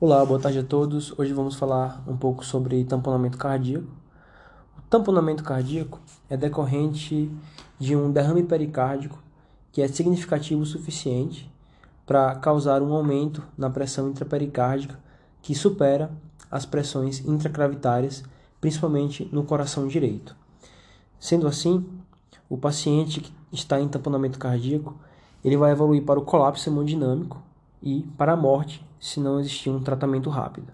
Olá, boa tarde a todos. Hoje vamos falar um pouco sobre tamponamento cardíaco. O tamponamento cardíaco é decorrente de um derrame pericárdico que é significativo o suficiente para causar um aumento na pressão intrapericárdica que supera as pressões intragravitárias, principalmente no coração direito. Sendo assim, o paciente que está em tamponamento cardíaco, ele vai evoluir para o colapso hemodinâmico e para a morte se não existir um tratamento rápido.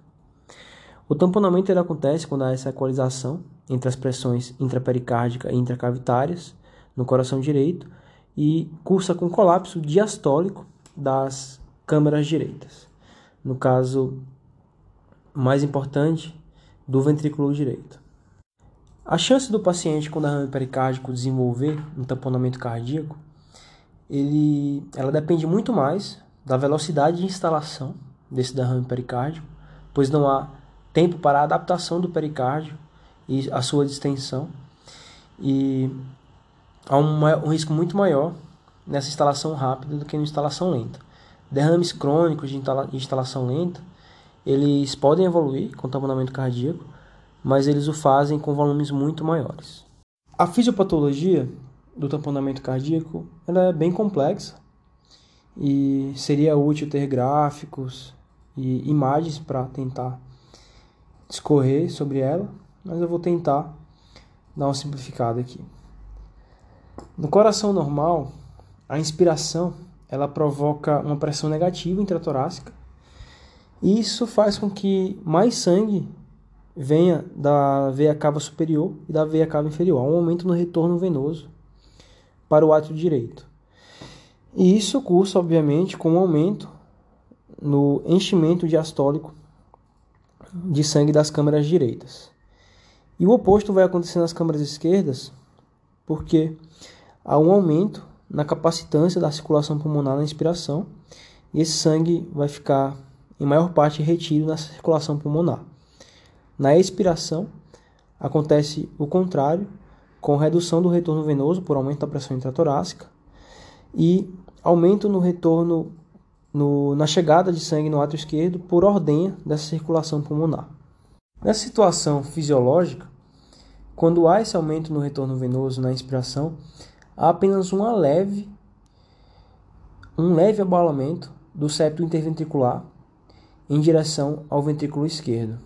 O tamponamento ele acontece quando há essa equalização entre as pressões intrapericárdica e intracavitárias no coração direito e cursa com colapso diastólico das câmaras direitas. No caso mais importante, do ventrículo direito. A chance do paciente com derrame pericárdico desenvolver um tamponamento cardíaco, ele, ela depende muito mais da velocidade de instalação desse derrame pericárdio, pois não há tempo para a adaptação do pericárdio e a sua distensão. E há um, um risco muito maior nessa instalação rápida do que na instalação lenta. Derrames crônicos de instalação lenta, eles podem evoluir com tamponamento cardíaco, mas eles o fazem com volumes muito maiores. A fisiopatologia do tamponamento cardíaco é bem complexa e seria útil ter gráficos e imagens para tentar discorrer sobre ela, mas eu vou tentar dar uma simplificada aqui. No coração normal, a inspiração ela provoca uma pressão negativa intratorácica e isso faz com que mais sangue venha da veia cava superior e da veia cava inferior. Há um aumento no retorno venoso para o átrio direito. E isso cursa, obviamente, com um aumento no enchimento diastólico de sangue das câmaras direitas. E o oposto vai acontecer nas câmaras esquerdas, porque há um aumento na capacitância da circulação pulmonar na inspiração, e esse sangue vai ficar em maior parte retido na circulação pulmonar. Na expiração, acontece o contrário, com redução do retorno venoso por aumento da pressão intratorácica e aumento no retorno no, na chegada de sangue no átrio esquerdo por ordenha dessa circulação pulmonar. Nessa situação fisiológica, quando há esse aumento no retorno venoso na inspiração, há apenas uma leve, um leve abalamento do septo interventricular em direção ao ventrículo esquerdo.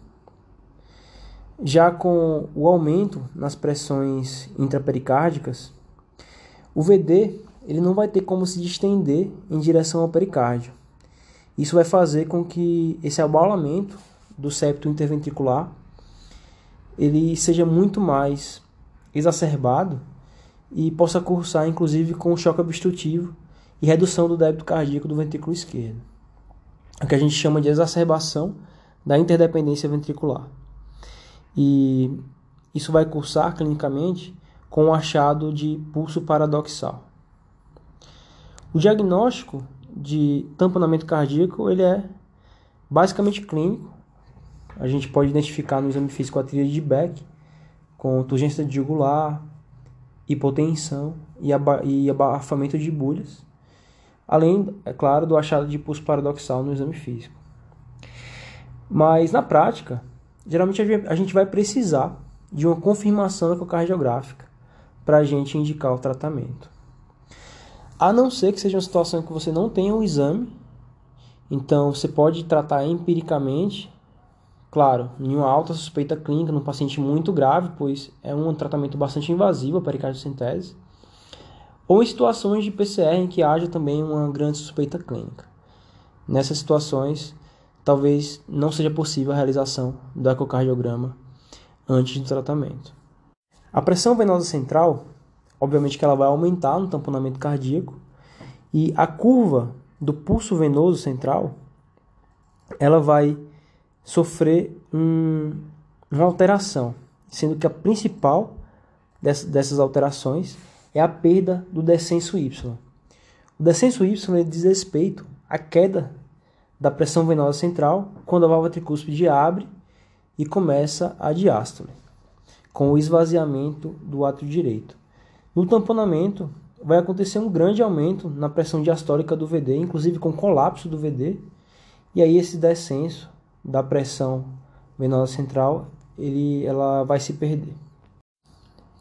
Já com o aumento nas pressões intrapericárdicas, o VD ele não vai ter como se distender em direção ao pericárdio. Isso vai fazer com que esse abalamento do septo interventricular ele seja muito mais exacerbado e possa cursar inclusive com choque obstrutivo e redução do débito cardíaco do ventrículo esquerdo. O que a gente chama de exacerbação da interdependência ventricular. E isso vai cursar clinicamente com o achado de pulso paradoxal. O diagnóstico de tamponamento cardíaco ele é basicamente clínico. A gente pode identificar no exame físico a tríade de Beck com turgência de jugular, hipotensão e, aba e abafamento de bulhas, além, é claro, do achado de pulso paradoxal no exame físico. Mas na prática, geralmente a gente vai precisar de uma confirmação ecocardiográfica para a gente indicar o tratamento. A não ser que seja uma situação que você não tenha o um exame, então você pode tratar empiricamente, claro, em uma alta suspeita clínica, num paciente muito grave, pois é um tratamento bastante invasivo a pericardiocentese, ou em situações de PCR em que haja também uma grande suspeita clínica. Nessas situações, talvez não seja possível a realização do ecocardiograma antes do tratamento. A pressão venosa central obviamente que ela vai aumentar no tamponamento cardíaco e a curva do pulso venoso central, ela vai sofrer um, uma alteração, sendo que a principal dessas alterações é a perda do descenso Y. O descenso Y diz respeito à queda da pressão venosa central quando a válvula tricúspide abre e começa a diástole, com o esvaziamento do átrio direito. No tamponamento, vai acontecer um grande aumento na pressão diastólica do VD, inclusive com colapso do VD, e aí esse descenso da pressão venosa central, ele, ela vai se perder.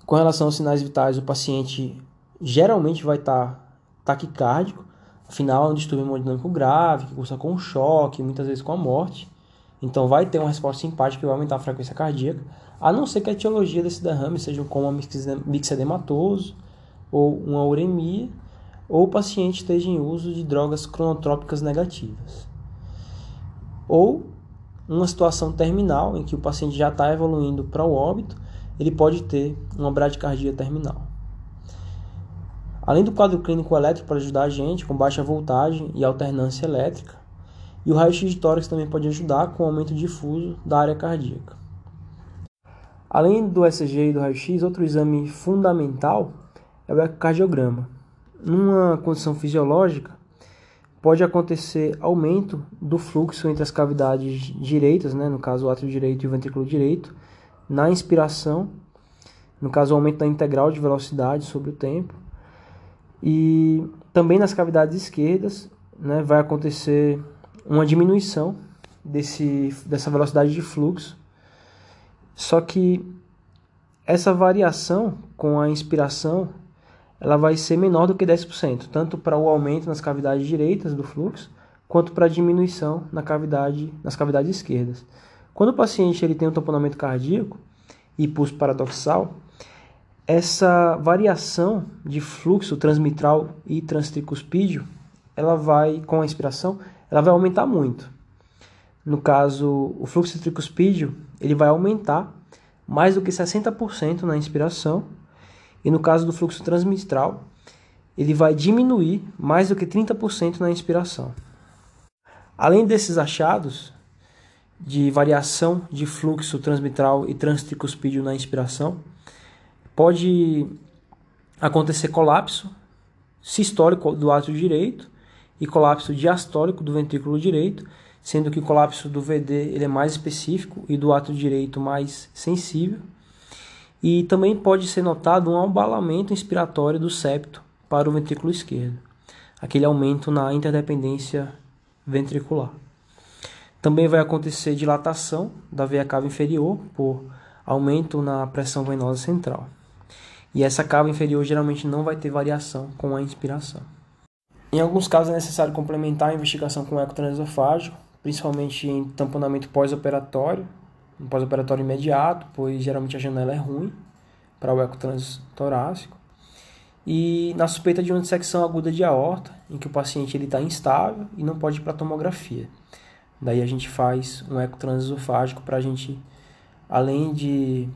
Com relação aos sinais vitais, o paciente geralmente vai estar taquicárdico, afinal é um distúrbio hemodinâmico grave, que cursa com choque, muitas vezes com a morte. Então vai ter uma resposta simpática que vai aumentar a frequência cardíaca, a não ser que a etiologia desse derrame seja como mixedematoso ou uma uremia, ou o paciente esteja em uso de drogas cronotrópicas negativas. Ou uma situação terminal em que o paciente já está evoluindo para o óbito ele pode ter uma bradicardia terminal. Além do quadro clínico elétrico para ajudar a gente, com baixa voltagem e alternância elétrica, e o raio-x de tórax também pode ajudar com o aumento difuso da área cardíaca. Além do ECG e do raio-x, outro exame fundamental é o ecocardiograma. Numa condição fisiológica, pode acontecer aumento do fluxo entre as cavidades direitas, né, no caso o átrio direito e o ventrículo direito, na inspiração, no caso o aumento da integral de velocidade sobre o tempo, e também nas cavidades esquerdas né, vai acontecer uma diminuição desse, dessa velocidade de fluxo, só que essa variação com a inspiração ela vai ser menor do que 10%, tanto para o aumento nas cavidades direitas do fluxo, quanto para a diminuição na cavidade, nas cavidades esquerdas. Quando o paciente ele tem um tamponamento cardíaco e pulso paradoxal, essa variação de fluxo transmitral e transtricuspídeo, ela vai, com a inspiração, ela vai aumentar muito. No caso, o fluxo tricuspídeo, ele vai aumentar mais do que 60% na inspiração, e no caso do fluxo transmitral, ele vai diminuir mais do que 30% na inspiração. Além desses achados, de variação de fluxo transmitral e transtricuspídeo na inspiração. Pode acontecer colapso sistólico do átrio direito e colapso diastólico do ventrículo direito, sendo que o colapso do VD ele é mais específico e do átrio direito mais sensível. E também pode ser notado um abalamento inspiratório do septo para o ventrículo esquerdo, aquele aumento na interdependência ventricular. Também vai acontecer dilatação da veia cava inferior por aumento na pressão venosa central. E essa cava inferior geralmente não vai ter variação com a inspiração. Em alguns casos é necessário complementar a investigação com eco transesofágico, principalmente em tamponamento pós-operatório, um pós-operatório imediato, pois geralmente a janela é ruim para o eco transtorácico. E na suspeita de uma dissecção aguda de aorta, em que o paciente está instável e não pode ir para tomografia. Daí a gente faz um eco transesofágico para a gente, além de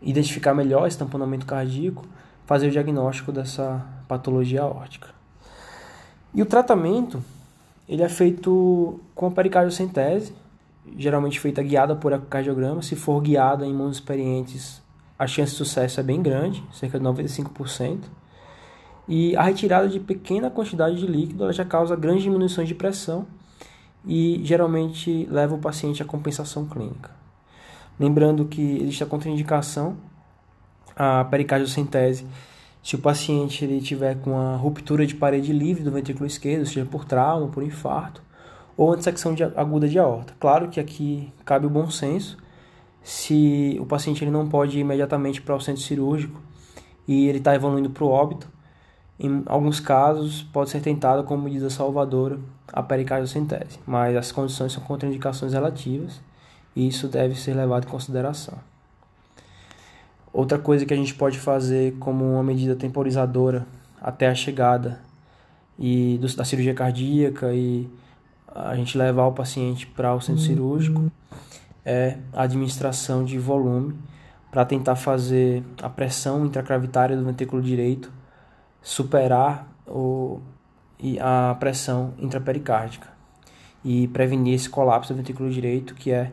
identificar melhor esse tamponamento cardíaco, fazer o diagnóstico dessa patologia aórtica. E o tratamento, ele é feito com a pericardiocentese, geralmente feita guiada por ecocardiograma. Se for guiada em mãos experientes, a chance de sucesso é bem grande, cerca de 95%. E a retirada de pequena quantidade de líquido já causa grandes diminuições de pressão e geralmente leva o paciente à compensação clínica. Lembrando que existe a contraindicação a pericardiocentese se o paciente ele tiver com a ruptura de parede livre do ventrículo esquerdo, seja por trauma, por infarto, ou dissecção de, aguda de aorta. Claro que aqui cabe o bom senso, se o paciente ele não pode ir imediatamente para o centro cirúrgico e ele está evoluindo para o óbito, em alguns casos, pode ser tentado como medida salvadora a pericardiocentese, mas as condições são contraindicações relativas e isso deve ser levado em consideração. Outra coisa que a gente pode fazer como uma medida temporizadora até a chegada e do, da cirurgia cardíaca e a gente levar o paciente para o centro cirúrgico é a administração de volume para tentar fazer a pressão intracravitária do ventrículo direito superar o, a pressão intrapericárdica e prevenir esse colapso do ventrículo direito, que é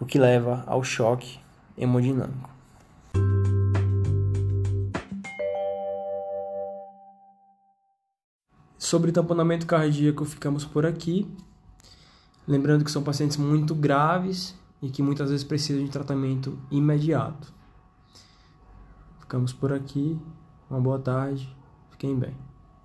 o que leva ao choque hemodinâmico. Sobre tamponamento cardíaco, ficamos por aqui. Lembrando que são pacientes muito graves e que muitas vezes precisam de tratamento imediato. Ficamos por aqui. Uma boa tarde. Fiquem bem.